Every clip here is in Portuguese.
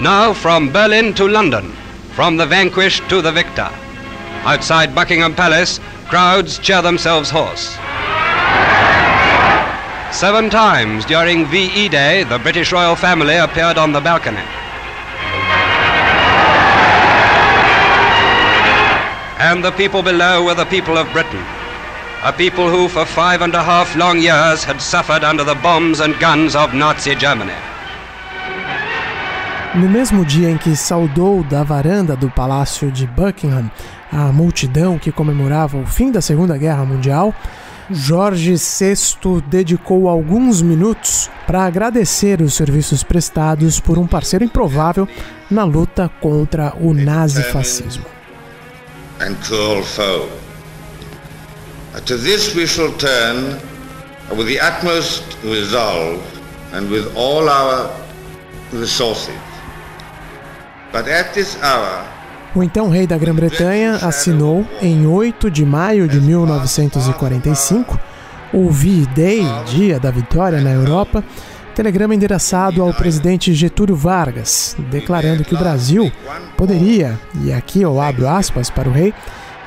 Now from Berlin to London, from the vanquished to the victor. Outside Buckingham Palace, crowds cheer themselves hoarse. Seven times during VE Day, the British royal family appeared on the balcony. And the people below were the people of Britain, a people who for five and a half long years had suffered under the bombs and guns of Nazi Germany. No mesmo dia em que saudou da varanda do Palácio de Buckingham a multidão que comemorava o fim da Segunda Guerra Mundial, Jorge VI dedicou alguns minutos para agradecer os serviços prestados por um parceiro improvável na luta contra o nazifascismo. And cruel foe. To this we shall turn with the utmost resolve and with all our resources. O então rei da Grã-Bretanha assinou, em 8 de maio de 1945, o V-Day, Dia da Vitória na Europa, telegrama endereçado ao presidente Getúlio Vargas, declarando que o Brasil poderia, e aqui eu abro aspas para o rei,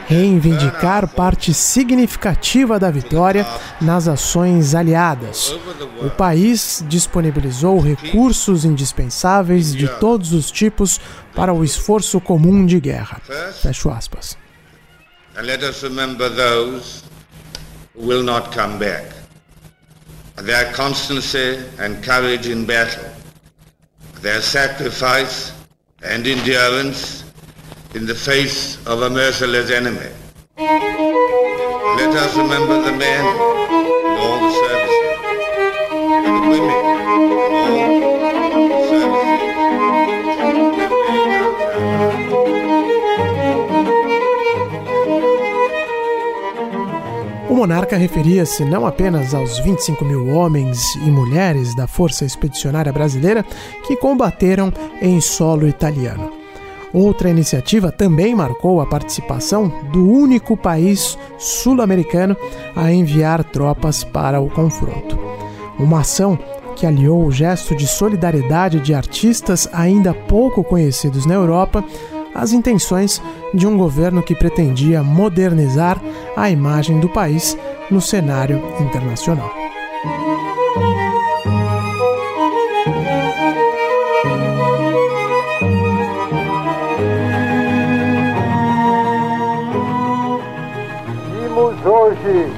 reivindicar parte significativa da vitória nas ações aliadas. O país disponibilizou recursos indispensáveis de todos os tipos para o esforço comum de guerra. Fecho aspas. And let us remember those who will not come back. Their constancy and courage in battle, their sacrifice and endurance in the face of a merciless enemy. Let us remember the men in all the services, and the women in all the services. O monarca referia-se não apenas aos 25 mil homens e mulheres da Força Expedicionária Brasileira que combateram em solo italiano. Outra iniciativa também marcou a participação do único país sul-americano a enviar tropas para o confronto. Uma ação que aliou o gesto de solidariedade de artistas ainda pouco conhecidos na Europa às intenções de um governo que pretendia modernizar a imagem do país no cenário internacional. Hoje,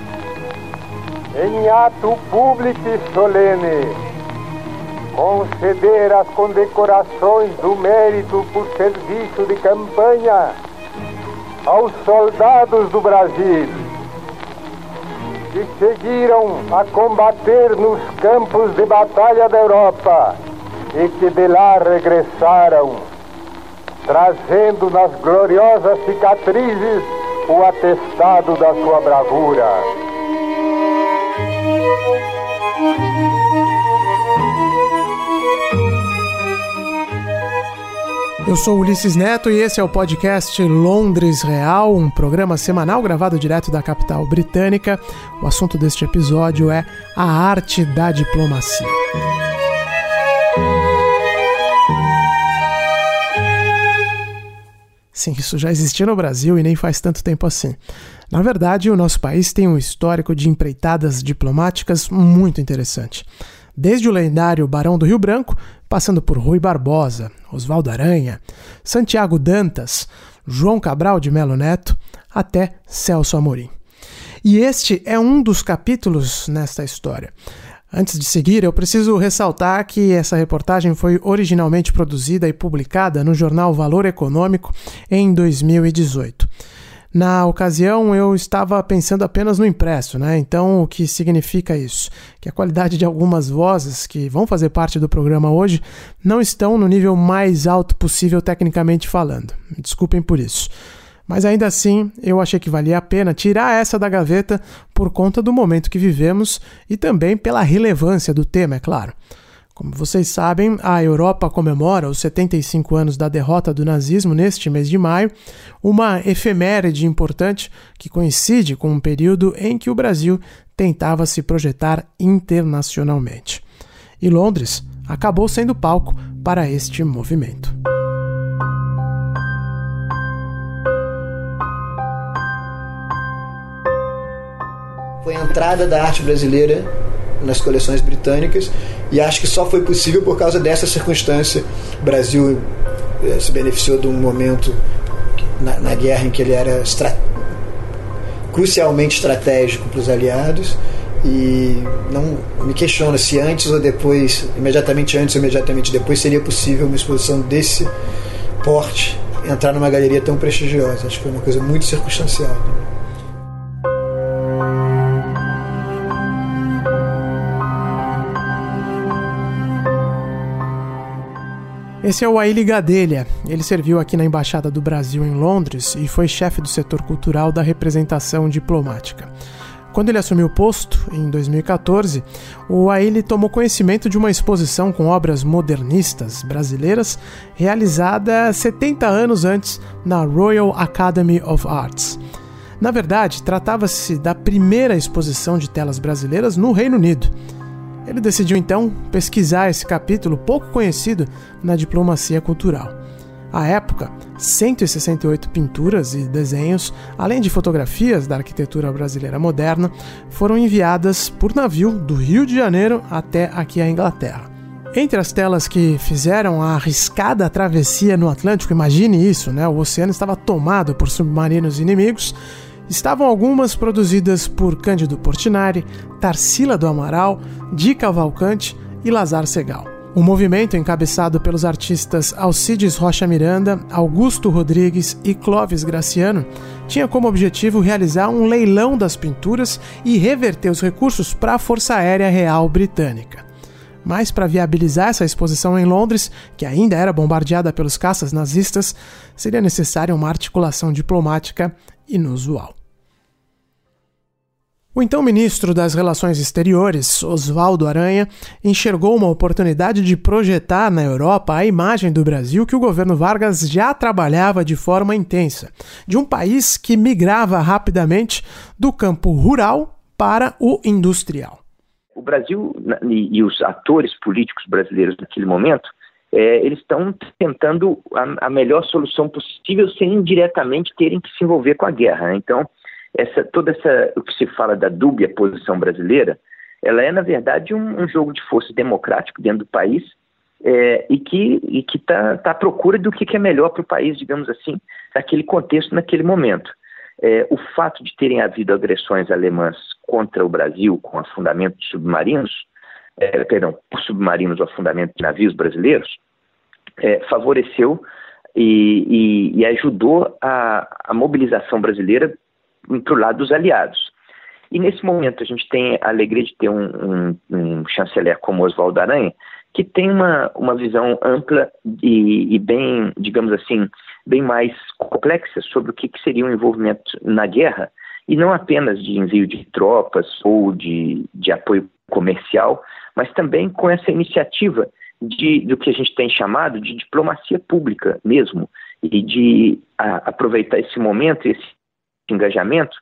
em ato público e solene, conceder as condecorações do mérito por serviço de campanha aos soldados do Brasil que seguiram a combater nos campos de batalha da Europa e que de lá regressaram, trazendo nas gloriosas cicatrizes o atestado da sua bravura. Eu sou Ulisses Neto e esse é o podcast Londres Real, um programa semanal gravado direto da capital britânica. O assunto deste episódio é a arte da diplomacia. Sim, isso já existia no Brasil e nem faz tanto tempo assim. Na verdade, o nosso país tem um histórico de empreitadas diplomáticas muito interessante. Desde o lendário Barão do Rio Branco, passando por Rui Barbosa, Oswaldo Aranha, Santiago Dantas, João Cabral de Melo Neto, até Celso Amorim. E este é um dos capítulos nesta história. Antes de seguir, eu preciso ressaltar que essa reportagem foi originalmente produzida e publicada no jornal Valor Econômico em 2018. Na ocasião, eu estava pensando apenas no impresso, né? Então, o que significa isso? Que a qualidade de algumas vozes que vão fazer parte do programa hoje não estão no nível mais alto possível tecnicamente falando. Me desculpem por isso. Mas ainda assim, eu achei que valia a pena tirar essa da gaveta por conta do momento que vivemos e também pela relevância do tema, é claro. Como vocês sabem, a Europa comemora os 75 anos da derrota do nazismo neste mês de maio, uma efeméride importante que coincide com um período em que o Brasil tentava se projetar internacionalmente. E Londres acabou sendo palco para este movimento. Foi a entrada da arte brasileira nas coleções britânicas e acho que só foi possível por causa dessa circunstância. O Brasil eh, se beneficiou de um momento na, na guerra em que ele era estra crucialmente estratégico para os aliados e não me questiona se antes ou depois, imediatamente antes ou imediatamente depois, seria possível uma exposição desse porte entrar numa galeria tão prestigiosa. Acho que foi uma coisa muito circunstancial. Né? Esse é o Aile Gadelha. Ele serviu aqui na Embaixada do Brasil em Londres e foi chefe do setor cultural da representação diplomática. Quando ele assumiu o posto, em 2014, o Aile tomou conhecimento de uma exposição com obras modernistas brasileiras realizada 70 anos antes na Royal Academy of Arts. Na verdade, tratava-se da primeira exposição de telas brasileiras no Reino Unido ele decidiu então pesquisar esse capítulo pouco conhecido na diplomacia cultural. À época, 168 pinturas e desenhos, além de fotografias da arquitetura brasileira moderna, foram enviadas por navio do Rio de Janeiro até aqui a Inglaterra. Entre as telas que fizeram a arriscada travessia no Atlântico, imagine isso, né? O oceano estava tomado por submarinos inimigos estavam algumas produzidas por Cândido Portinari, Tarsila do Amaral, Di Cavalcante e Lazar Segal. O movimento, encabeçado pelos artistas Alcides Rocha Miranda, Augusto Rodrigues e Clóvis Graciano, tinha como objetivo realizar um leilão das pinturas e reverter os recursos para a Força Aérea Real Britânica. Mas para viabilizar essa exposição em Londres, que ainda era bombardeada pelos caças nazistas, seria necessária uma articulação diplomática inusual. O então ministro das Relações Exteriores, Oswaldo Aranha, enxergou uma oportunidade de projetar na Europa a imagem do Brasil que o governo Vargas já trabalhava de forma intensa, de um país que migrava rapidamente do campo rural para o industrial. O Brasil e os atores políticos brasileiros naquele momento é, eles estão tentando a, a, melhor solução possível sem diretamente terem que se envolver com a guerra. Né? Então, essa, toda essa, o que se fala da dúbia posição brasileira, ela é, na verdade, um, um jogo de força democrático dentro do país é, e que está tá à procura do que, que é melhor para o país, digamos assim, naquele contexto, naquele momento. É, o fato de terem havido agressões alemãs contra o Brasil com afundamento de submarinos, é, perdão, por submarinos ou afundamento de navios brasileiros, é, favoreceu e, e, e ajudou a, a, mobilização brasileira para o lado dos aliados. E nesse momento a gente tem a alegria de ter um, um, um chanceler como Oswaldo Aranha, que tem uma, uma visão ampla e, e, bem, digamos assim, bem mais complexa sobre o que, que seria um envolvimento na guerra, e não apenas de envio de tropas ou de, de apoio comercial, mas também com essa iniciativa de, do que a gente tem chamado de diplomacia pública mesmo, e de a, aproveitar esse momento, esse engajamento,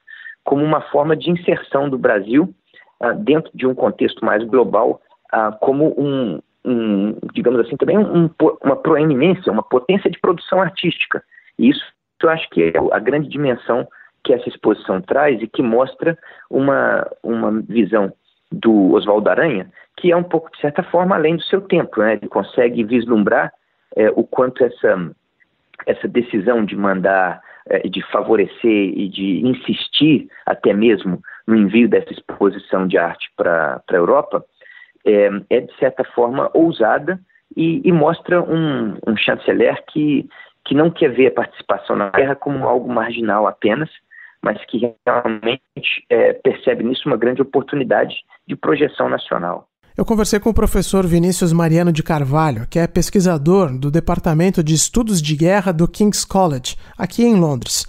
como uma forma de inserção do Brasil uh, dentro de um contexto mais global, uh, como um, um, digamos assim, também um, uma proeminência, uma potência de produção artística. E isso eu acho que é a grande dimensão que essa exposição traz e que mostra uma, uma visão do Oswaldo Aranha, que é um pouco, de certa forma, além do seu tempo. Né? Ele consegue vislumbrar é, o quanto essa, essa decisão de mandar, é, de favorecer e de insistir até mesmo no envio dessa exposição de arte para a Europa é, é, de certa forma, ousada e, e mostra um, um chanceler que, que não quer ver a participação na guerra como algo marginal apenas, mas que realmente é, percebe nisso uma grande oportunidade de projeção nacional. Eu conversei com o professor Vinícius Mariano de Carvalho, que é pesquisador do Departamento de Estudos de Guerra do King's College, aqui em Londres.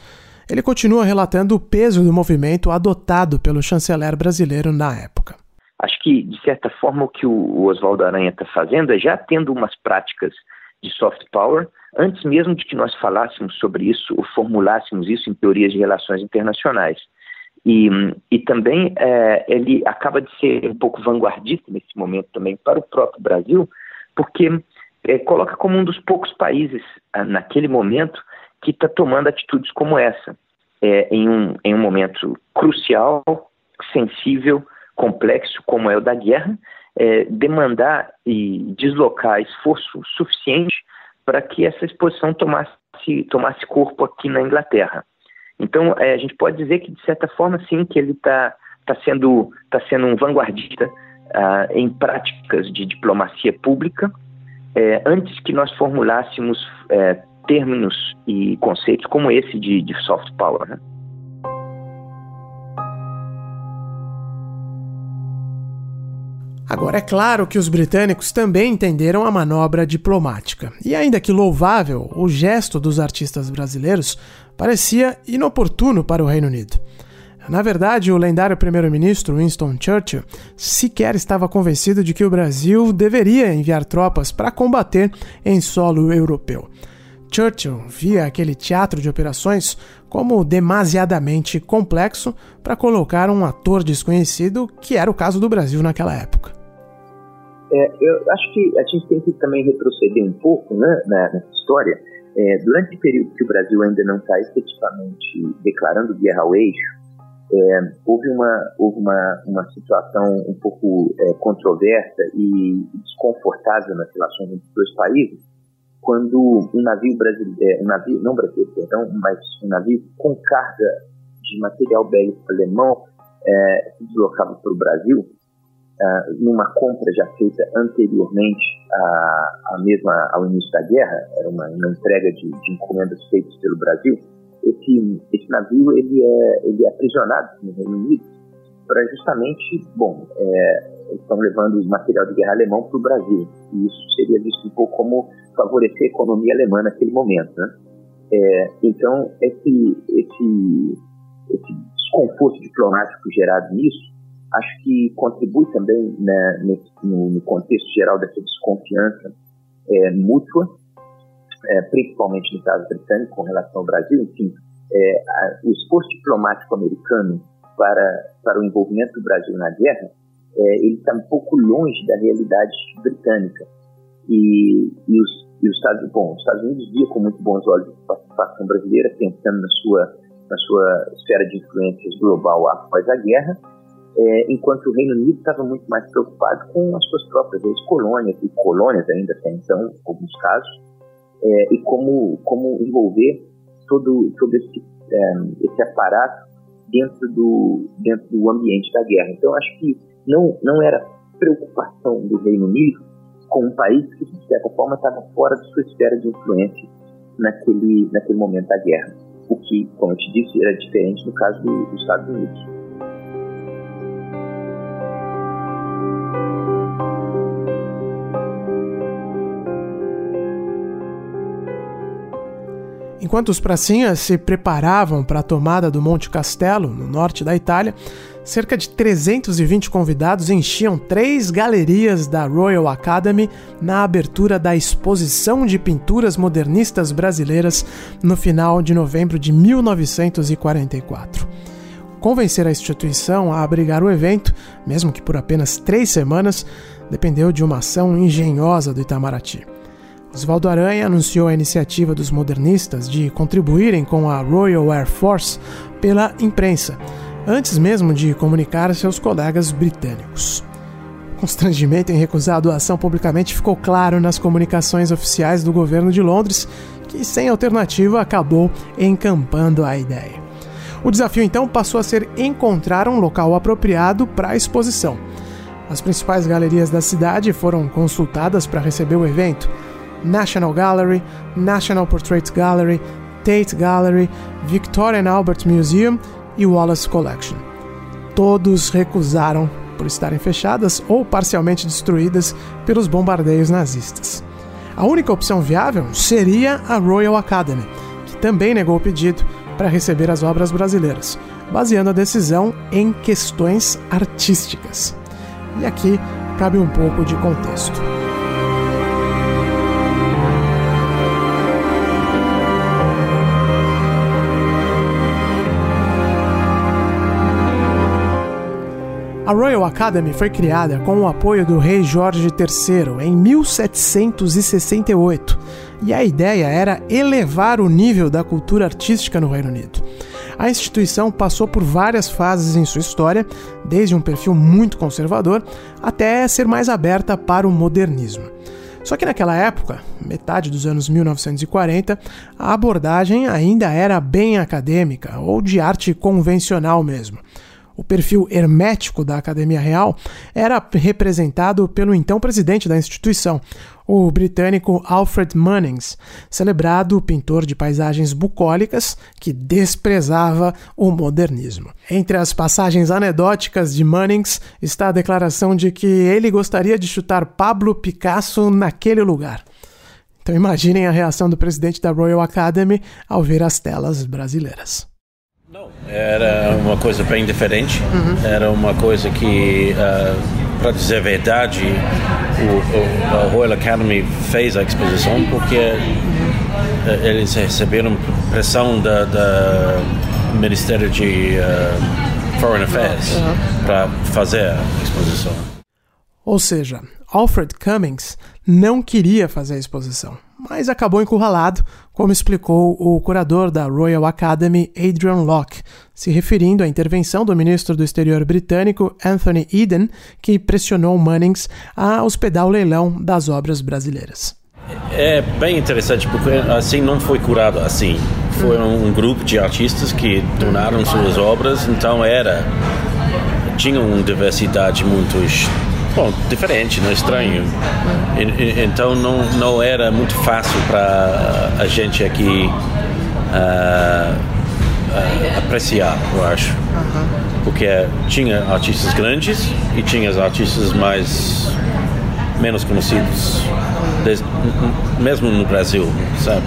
Ele continua relatando o peso do movimento adotado pelo chanceler brasileiro na época. Acho que, de certa forma, o que o Oswaldo Aranha está fazendo é já tendo umas práticas de soft power, antes mesmo de que nós falássemos sobre isso ou formulássemos isso em teorias de relações internacionais. E, e também é, ele acaba de ser um pouco vanguardista nesse momento também para o próprio Brasil, porque é, coloca como um dos poucos países, ah, naquele momento, que está tomando atitudes como essa, é, em, um, em um momento crucial, sensível, complexo, como é o da guerra, é, demandar e deslocar esforço suficiente para que essa exposição tomasse, tomasse corpo aqui na Inglaterra. Então, é, a gente pode dizer que, de certa forma, sim, que ele está tá sendo, tá sendo um vanguardista ah, em práticas de diplomacia pública, é, antes que nós formulássemos é, termos e conceitos como esse de, de soft power. Né? Agora, é claro que os britânicos também entenderam a manobra diplomática. E ainda que louvável, o gesto dos artistas brasileiros parecia inoportuno para o Reino Unido. Na verdade, o lendário primeiro-ministro Winston Churchill sequer estava convencido de que o Brasil deveria enviar tropas para combater em solo europeu. Churchill via aquele teatro de operações como demasiadamente complexo para colocar um ator desconhecido, que era o caso do Brasil naquela época. É, eu acho que a gente tem que também retroceder um pouco né, nessa história. É, durante o período que o Brasil ainda não está efetivamente declarando guerra ao eixo, é, houve, uma, houve uma, uma situação um pouco é, controversa e desconfortável nas relações entre os dois países, quando um navio brasileiro, é, um navio, não brasileiro, perdão, mas um navio com carga de material bélico alemão é, se deslocava para o Brasil, é, numa compra já feita anteriormente à, à mesma, ao início da guerra, era uma, uma entrega de, de encomendas feitas pelo Brasil, esse, esse navio ele é, ele é aprisionado no Reino Unido para justamente, bom, é, estão levando material de guerra alemão para o Brasil. E isso seria visto um pouco como favorecer a economia alemã naquele momento. Né? É, então, esse, esse, esse desconforto diplomático gerado nisso, acho que contribui também né, nesse, no, no, contexto geral dessa desconfiança é, mútua é, principalmente no caso britânico com relação ao Brasil, enfim, é, a, o esforço diplomático americano para, para o envolvimento do Brasil na guerra, é, ele está um pouco longe da realidade britânica. E, e, os, e os, Estados, bom, os Estados Unidos via com muito bons olhos a participação brasileira, pensando na sua, na sua esfera de influências global após a guerra, é, enquanto o Reino Unido estava muito mais preocupado com as suas próprias ex-colônias, e colônias ainda até então, em alguns casos, é, e como, como envolver todo, todo esse, é, esse aparato dentro do, dentro do ambiente da guerra. Então, acho que não, não era preocupação do Reino Unido com um país que, de certa forma, estava fora de sua esfera de influência naquele, naquele momento da guerra. O que, como eu te disse, era diferente no caso do, dos Estados Unidos. Enquanto os pracinhas se preparavam para a tomada do Monte Castelo, no norte da Itália, cerca de 320 convidados enchiam três galerias da Royal Academy na abertura da Exposição de Pinturas Modernistas Brasileiras no final de novembro de 1944. Convencer a instituição a abrigar o evento, mesmo que por apenas três semanas, dependeu de uma ação engenhosa do Itamaraty. Oswaldo Aranha anunciou a iniciativa dos modernistas de contribuírem com a Royal Air Force pela imprensa, antes mesmo de comunicar a seus colegas britânicos. O constrangimento em recusar a doação publicamente ficou claro nas comunicações oficiais do governo de Londres, que sem alternativa acabou encampando a ideia. O desafio então passou a ser encontrar um local apropriado para a exposição. As principais galerias da cidade foram consultadas para receber o evento. National Gallery, National Portrait Gallery, Tate Gallery, Victoria and Albert Museum e Wallace Collection. Todos recusaram por estarem fechadas ou parcialmente destruídas pelos bombardeios nazistas. A única opção viável seria a Royal Academy, que também negou o pedido para receber as obras brasileiras, baseando a decisão em questões artísticas. E aqui cabe um pouco de contexto. Royal Academy foi criada com o apoio do rei Jorge III em 1768 e a ideia era elevar o nível da cultura artística no Reino Unido. A instituição passou por várias fases em sua história, desde um perfil muito conservador até ser mais aberta para o modernismo. Só que naquela época, metade dos anos 1940, a abordagem ainda era bem acadêmica ou de arte convencional mesmo. O perfil hermético da Academia Real era representado pelo então presidente da instituição, o britânico Alfred Munnings, celebrado pintor de paisagens bucólicas que desprezava o modernismo. Entre as passagens anedóticas de Munnings está a declaração de que ele gostaria de chutar Pablo Picasso naquele lugar. Então imaginem a reação do presidente da Royal Academy ao ver as telas brasileiras. Não, era uma coisa bem diferente. Uhum. Era uma coisa que, uh, para dizer a verdade, o, o, a Royal Academy fez a exposição porque uh, eles receberam pressão da, da Ministério de uh, Foreign Affairs uhum. para fazer a exposição. Ou seja, Alfred Cummings não queria fazer a exposição mas acabou encurralado, como explicou o curador da Royal Academy, Adrian Locke, se referindo à intervenção do ministro do Exterior britânico Anthony Eden, que pressionou Munnings a hospedar o leilão das obras brasileiras. É bem interessante porque assim não foi curado assim. Foi um grupo de artistas que donaram suas obras, então era tinha uma diversidade muito bom, diferente, não é estranho. então não, não era muito fácil para a gente aqui uh, uh, apreciar, eu acho. Porque tinha artistas grandes e tinha artistas mais menos conhecidos, mesmo no Brasil, sabe?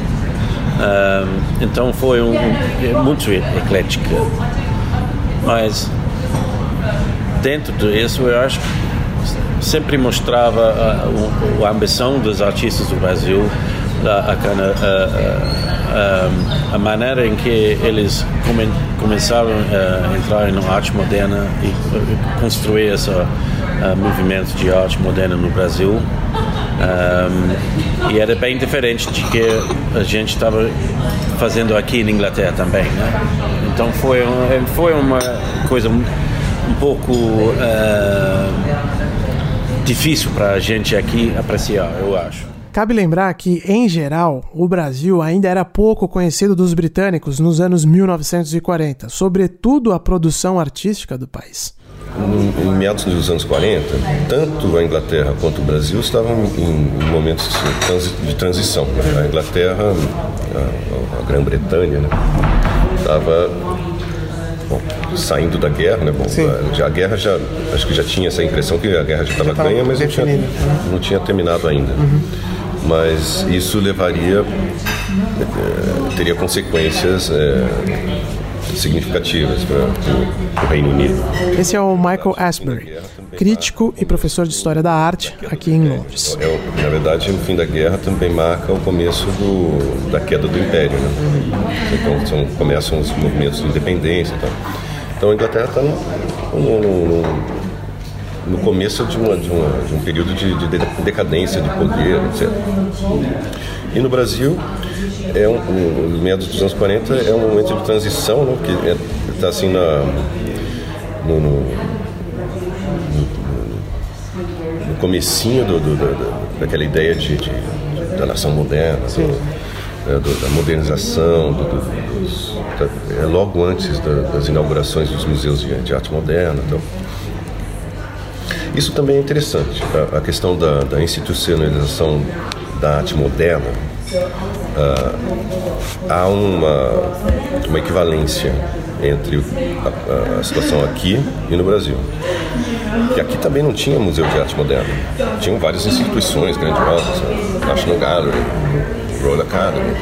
Uh, então foi um, um, muito eclética. Mas dentro disso eu acho que sempre mostrava a, a, a ambição dos artistas do Brasil, a, a, maneira em que eles come, começaram a entrar na arte moderna e construir esse movimento de arte moderna no Brasil. Um, e era bem diferente de que a gente estava fazendo aqui na Inglaterra também, né? Então foi, foi uma coisa um pouco uh, difícil para a gente aqui apreciar, eu acho. Cabe lembrar que, em geral, o Brasil ainda era pouco conhecido dos britânicos nos anos 1940, sobretudo a produção artística do país. Em meados dos anos 40, tanto a Inglaterra quanto o Brasil estavam em momentos de transição. A Inglaterra, a, Grã-Bretanha, né, estava bom, saindo da guerra, né? Bom, a, a, guerra já, acho que já tinha essa impressão que a guerra já estava ganha, mas não tinha, não tinha terminado ainda. Uhum. Mas isso levaria, é, teria consequências é, significativas para o Reino Unido. Esse é o Michael Asbury, crítico e professor de História da Arte aqui em Londres. É, na verdade, o fim da guerra também marca o começo do, da queda do Império. Né? Então são, começam os movimentos de independência e tal. Então a Inglaterra está no, no, no, no, começo de, uma, de, uma, de um período de, de, decadência de poder, etc. E no Brasil, é um, no meados dos anos 40, é um momento de transição, né, que está é, assim na, no, no, no comecinho do, do, do, daquela ideia de, de, da nação moderna, do, da modernização, dos, é logo antes da, das inaugurações dos museus de, de arte moderna. Então. Isso também é interessante, a, a questão da, da, institucionalização da arte moderna. Uh, há uma, uma equivalência entre a, a, situação aqui e no Brasil. E aqui também não tinha museu de arte moderna. Tinham várias instituições grandiosas, National Gallery, Royal Academy,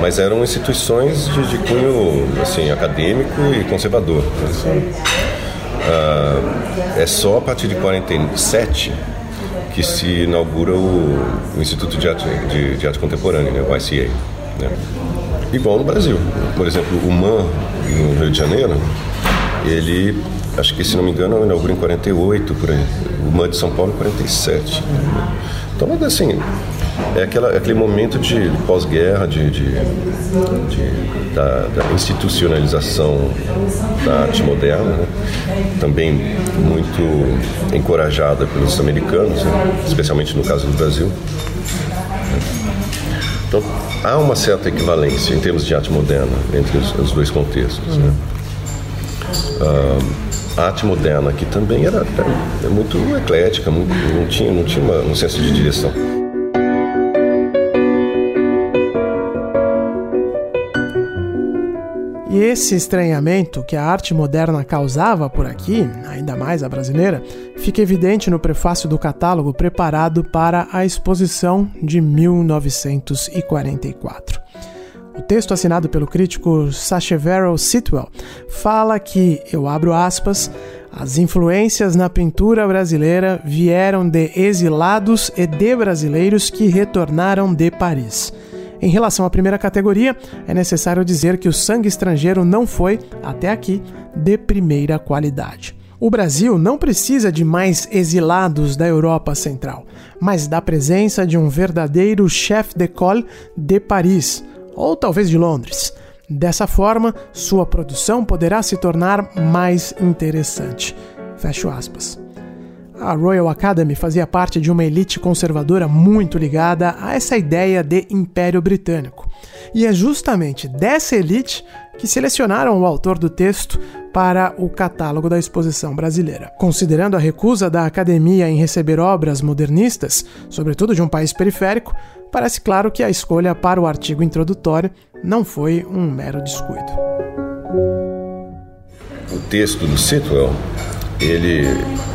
mas eram instituições de, de cunho assim, acadêmico e conservador. Ah, é só a partir de 47 que se inaugura o, o Instituto de Arte, de, de Arte Contemporânea, né, o ICA. Né? Igual no Brasil. Por exemplo, o MAN, no Rio de Janeiro, ele acho que se não me engano, inaugurou em 48, por aí. O MAN de São Paulo em 47. Então, assim, é aquela, aquele momento de pós-guerra, de, de, de da, da, institucionalização da arte moderna, né? também muito encorajada pelos americanos, né? especialmente no caso do Brasil. Então, há uma certa equivalência em termos de arte moderna entre os, os dois contextos. Né? Uh, a arte moderna aqui também era, era muito eclética, muito, não tinha, não tinha um senso de direção. E esse estranhamento que a arte moderna causava por aqui, ainda mais a brasileira, fica evidente no prefácio do catálogo preparado para a exposição de 1944. O texto assinado pelo crítico Sacheverell Sitwell fala que, eu abro aspas, as influências na pintura brasileira vieram de exilados e de brasileiros que retornaram de Paris. Em relação à primeira categoria, é necessário dizer que o sangue estrangeiro não foi, até aqui, de primeira qualidade. O Brasil não precisa de mais exilados da Europa Central, mas da presença de um verdadeiro chef d'école de Paris, ou talvez de Londres. Dessa forma, sua produção poderá se tornar mais interessante. Fecho aspas. A Royal Academy fazia parte de uma elite conservadora muito ligada a essa ideia de Império Britânico. E é justamente dessa elite que selecionaram o autor do texto para o catálogo da exposição brasileira. Considerando a recusa da academia em receber obras modernistas, sobretudo de um país periférico, parece claro que a escolha para o artigo introdutório não foi um mero descuido. O texto do Sitwell ele,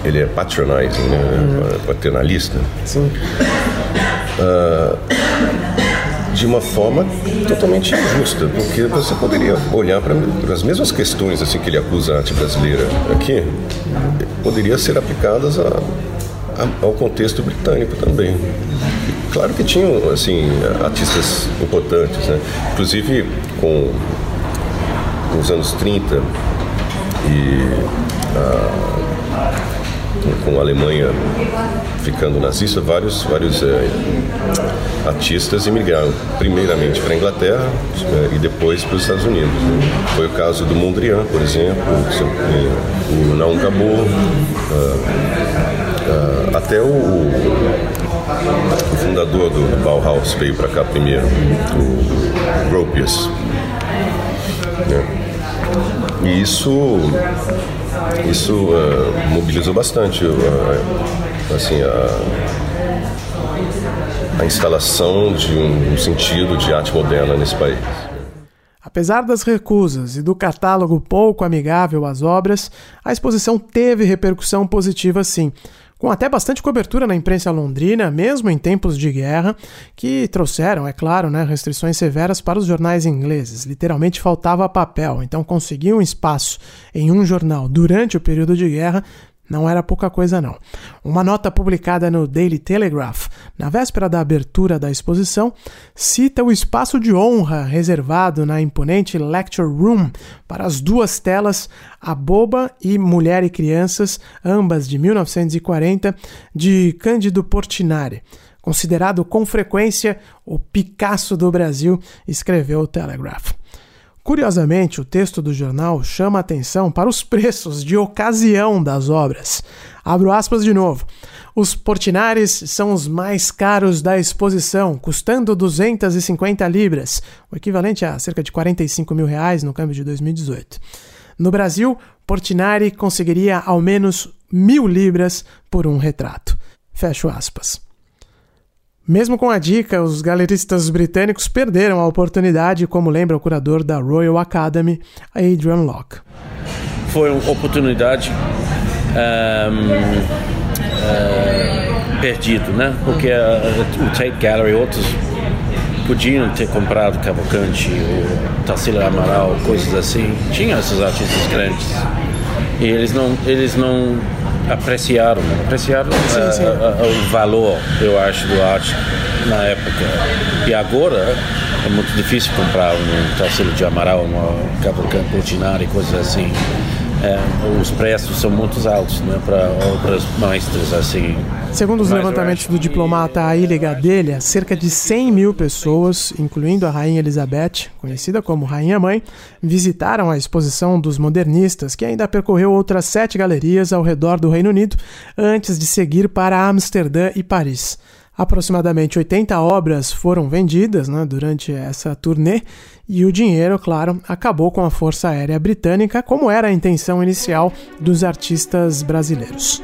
ele é patronizing, né? Uhum. paternalista. Sim. Uh, de uma forma totalmente injusta, porque você poderia olhar para as mesmas questões assim que ele acusa a arte brasileira aqui, poderia ser aplicadas a, a, ao contexto britânico também. Claro que tinham assim artistas importantes, né? inclusive com nos anos 30 e com a Alemanha ficando nazista, vários, vários é, artistas emigraram, primeiramente para a Inglaterra é, e depois para os Estados Unidos. Foi o caso do Mondrian, por exemplo, o Naum Gabor, uh, uh, até o, o, fundador do Bauhaus veio para cá primeiro, o Gropius. Né? E isso isso uh, mobilizou bastante uh, assim, a, a instalação de um, um sentido de arte moderna nesse país. Apesar das recusas e do catálogo pouco amigável às obras, a exposição teve repercussão positiva sim com até bastante cobertura na imprensa londrina, mesmo em tempos de guerra, que trouxeram, é claro, né, restrições severas para os jornais ingleses. Literalmente faltava papel, então conseguir um espaço em um jornal durante o período de guerra não era pouca coisa, não. Uma nota publicada no Daily Telegraph, na véspera da abertura da exposição, cita o espaço de honra reservado na imponente Lecture Room para as duas telas A Boba e Mulher e Crianças, ambas de 1940, de Cândido Portinari. Considerado com frequência o Picasso do Brasil, escreveu o Telegraph. Curiosamente, o texto do jornal chama atenção para os preços de ocasião das obras. Abro aspas de novo. Os Portinares são os mais caros da exposição, custando 250 libras, o equivalente a cerca de 45 mil reais no câmbio de 2018. No Brasil, Portinari conseguiria ao menos mil libras por um retrato. Fecho aspas. Mesmo com a dica, os galeristas britânicos perderam a oportunidade, como lembra o curador da Royal Academy, Adrian Locke. Foi uma oportunidade um, uh, perdido, né? Porque o Tate Gallery, outros podiam ter comprado Cavalcante, o Tarsila Amaral, coisas assim. Tinha esses artistas grandes e eles não, eles não apreciaram, apreciaram sim, a, sim. A, a, o valor, eu acho, do arte na época. E agora é muito difícil comprar um Tarsilo de Amaral, uma Cavalcante Portinari, coisas assim. É, os preços são muito altos né, para obras maestras assim. Segundo os levantamentos do diplomata a Ilha Gadelha, cerca de 100 mil pessoas, incluindo a Rainha Elizabeth, conhecida como Rainha Mãe, visitaram a exposição dos modernistas, que ainda percorreu outras sete galerias ao redor do Reino Unido antes de seguir para Amsterdã e Paris. Aproximadamente 80 obras foram vendidas né, durante essa turnê e o dinheiro, claro, acabou com a Força Aérea Britânica, como era a intenção inicial dos artistas brasileiros.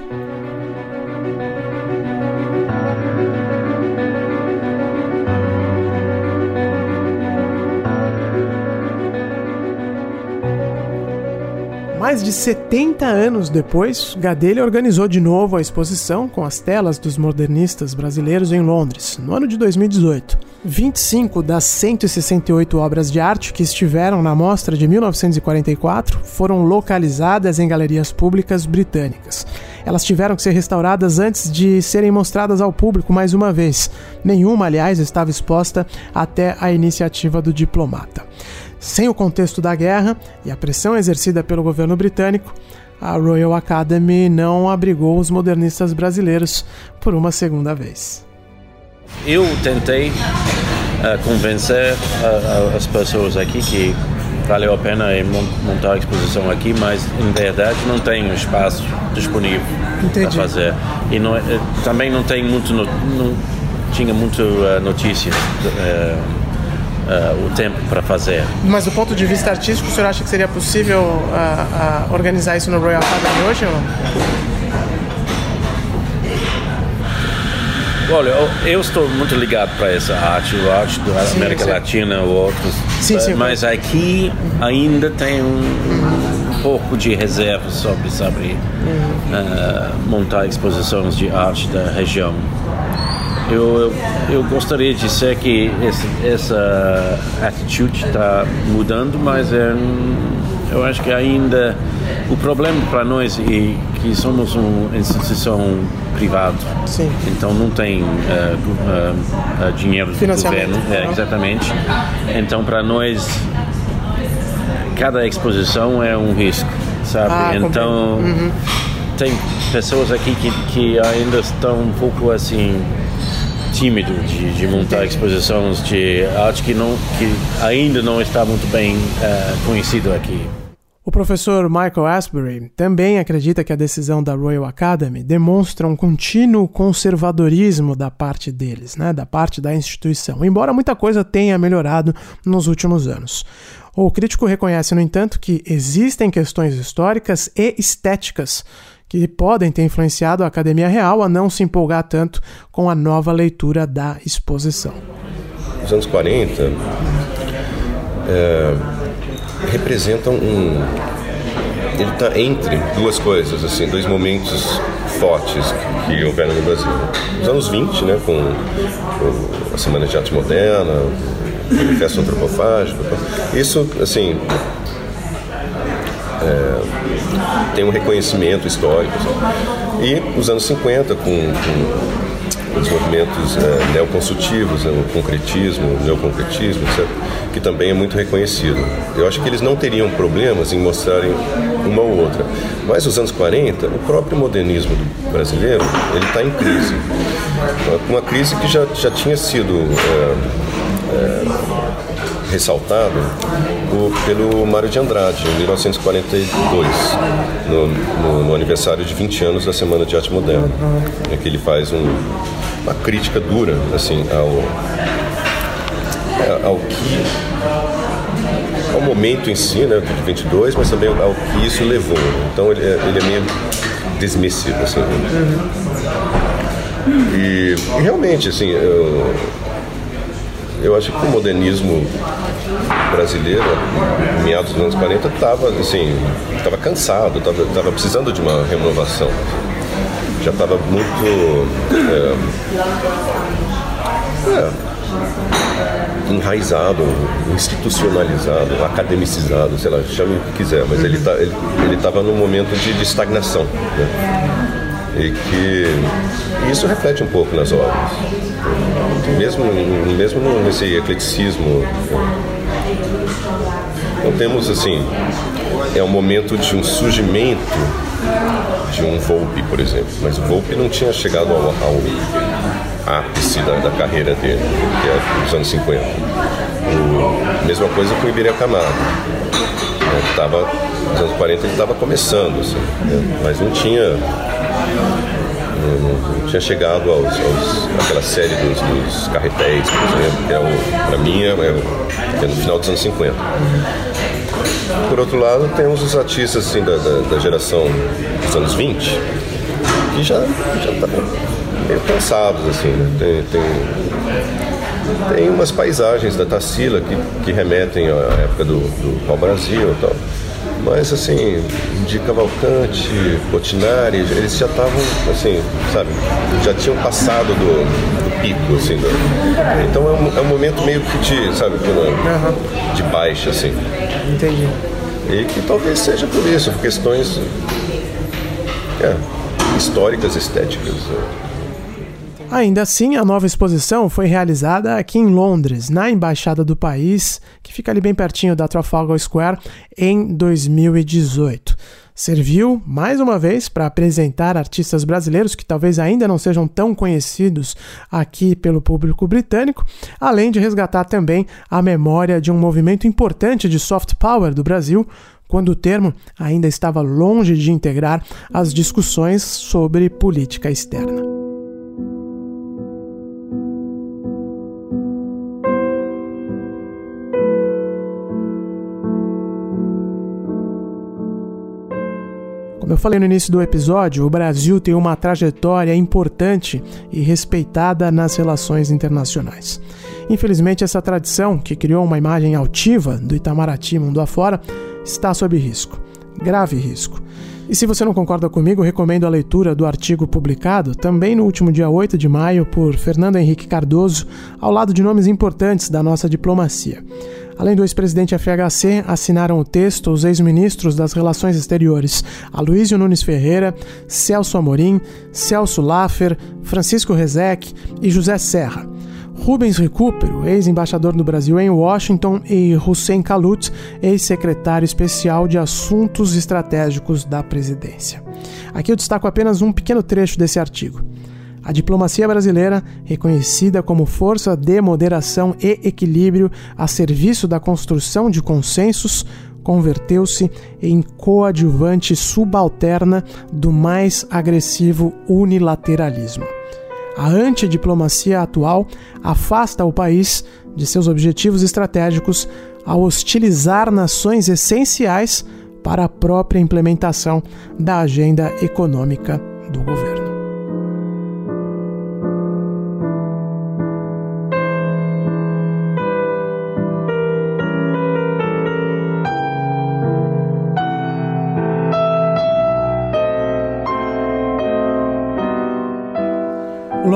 Mais de 70 anos depois, Gadelha organizou de novo a exposição com as telas dos modernistas brasileiros em Londres, no ano de 2018. 25 das 168 obras de arte que estiveram na mostra de 1944 foram localizadas em galerias públicas britânicas. Elas tiveram que ser restauradas antes de serem mostradas ao público mais uma vez. Nenhuma, aliás, estava exposta até a iniciativa do diplomata. Sem o contexto da guerra e a pressão exercida pelo governo britânico, a Royal Academy não abrigou os modernistas brasileiros por uma segunda vez. Eu tentei uh, convencer uh, as pessoas aqui que valeu a pena montar a exposição aqui, mas em verdade não tem espaço disponível para fazer. E não, eh, também não tem muito, não, tinha muito uh, notícias uh, o tempo para fazer. Mas do ponto de vista artístico, o senhor acha que seria possível uh, uh, organizar isso no Royal Academy hoje ou não? Olha, eu estou muito ligado para essa arte, o arte da sim, América sim. Latina ou outros, sim, sim, mas aqui ainda tem um, um pouco de reserva sobre, sabe, uhum. uh, montar exposições de arte da região. Eu, eu, gostaria de dizer que esse, essa atitude está mudando, mas é, eu acho que ainda o problema para nós é que somos uma instituição privada, Sim. então não tem uh, uh, uh, dinheiro do governo, é, exatamente. Então para nós cada exposição é um risco, sabe? Ah, então uhum. tem pessoas aqui que, que ainda estão um pouco assim tímido de, de montar exposições de arte que, não, que ainda não está muito bem uh, conhecido aqui. O professor Michael Asbury também acredita que a decisão da Royal Academy demonstra um contínuo conservadorismo da parte deles, né, da parte da instituição, embora muita coisa tenha melhorado nos últimos anos. O crítico reconhece, no entanto, que existem questões históricas e estéticas que podem ter influenciado a Academia Real a não se empolgar tanto com a nova leitura da exposição. Os anos 40 é, representam um. Ele está entre duas coisas, assim, dois momentos fortes que houveram no Brasil. Os anos 20, né, com a Semana de Arte Moderna, o Manifesto Antropofágico. Isso, assim, é, tem um reconhecimento histórico. Assim. E os anos 50, com, com os movimentos é, né, o concretismo, o neoconcretismo, etc., que também é muito reconhecido. Eu acho que eles não teriam problemas em mostrarem uma ou outra. Mas os anos 40, o próprio modernismo brasileiro, ele está em crise. Uma crise que já, já tinha sido é, é, ressaltado pelo Mário de Andrade, em 1942, no, no, no, aniversário de 20 anos da Semana de Arte Moderna, em que ele faz um, uma crítica dura assim, ao, ao que ao momento em si, né, de 22, mas também ao que isso levou. Então ele é, ele é meio desmessivo, assim. E, e realmente, assim, eu, eu acho que o modernismo brasileiro, meados dos anos 40, estava assim, estava cansado, estava precisando de uma renovação. Já estava muito é, é, enraizado, institucionalizado, academicizado, sei lá, chame o que quiser, mas ele tá, estava num momento de, de estagnação. Né? e que isso reflete um pouco nas obras. Mesmo, mesmo nesse ecleticismo Então temos assim, é um momento de um surgimento de um Volpe, por exemplo. Mas o Volpe não tinha chegado ao, ao ápice da, da, carreira dele, que é dos anos 50. O, mesma coisa com o Iberia Camargo. Né, nos anos 40 ele estava começando, assim, né, mas não tinha não, não tinha chegado aos, aos, àquela série dos, dos carretéis, por exemplo, que é o, mim é, é, é no final dos anos 50. Por outro lado, temos os artistas assim, da, da, da geração dos anos 20, que já estão tá meio cansados, assim, né? Tem, tem, tem umas paisagens da Tarsila que, que remetem à época do, do pau-brasil e tal. Mas assim, de Cavalcante, Potinari, eles já estavam, assim, sabe, já tinham passado do, do pico, assim. Do... Então é um, é um, momento meio que de, sabe, de, de baixa, assim. Entendi. E que talvez seja por isso, por questões é, históricas, estéticas. É. Ainda assim, a nova exposição foi realizada aqui em Londres, na embaixada do país, que fica ali bem pertinho da Trafalgar Square, em 2018. Serviu, mais uma vez, para apresentar artistas brasileiros que talvez ainda não sejam tão conhecidos aqui pelo público britânico, além de resgatar também a memória de um movimento importante de soft power do Brasil, quando o termo ainda estava longe de integrar as discussões sobre política externa. Como eu falei no início do episódio, o Brasil tem uma trajetória importante e respeitada nas relações internacionais. Infelizmente, essa tradição, que criou uma imagem altiva do Itamaraty mundo afora, está sob risco grave risco. E se você não concorda comigo, recomendo a leitura do artigo publicado também no último dia 8 de maio por Fernando Henrique Cardoso, ao lado de nomes importantes da nossa diplomacia. Além do ex-presidente FHC, assinaram o texto os ex-ministros das Relações Exteriores Aloysio Nunes Ferreira, Celso Amorim, Celso Laffer, Francisco Rezec e José Serra. Rubens Recupero, ex-embaixador do Brasil em Washington, e Hussein Kalut, ex-secretário especial de Assuntos Estratégicos da Presidência. Aqui eu destaco apenas um pequeno trecho desse artigo. A diplomacia brasileira, reconhecida como força de moderação e equilíbrio a serviço da construção de consensos, converteu-se em coadjuvante subalterna do mais agressivo unilateralismo. A antidiplomacia atual afasta o país de seus objetivos estratégicos ao hostilizar nações essenciais para a própria implementação da agenda econômica do governo.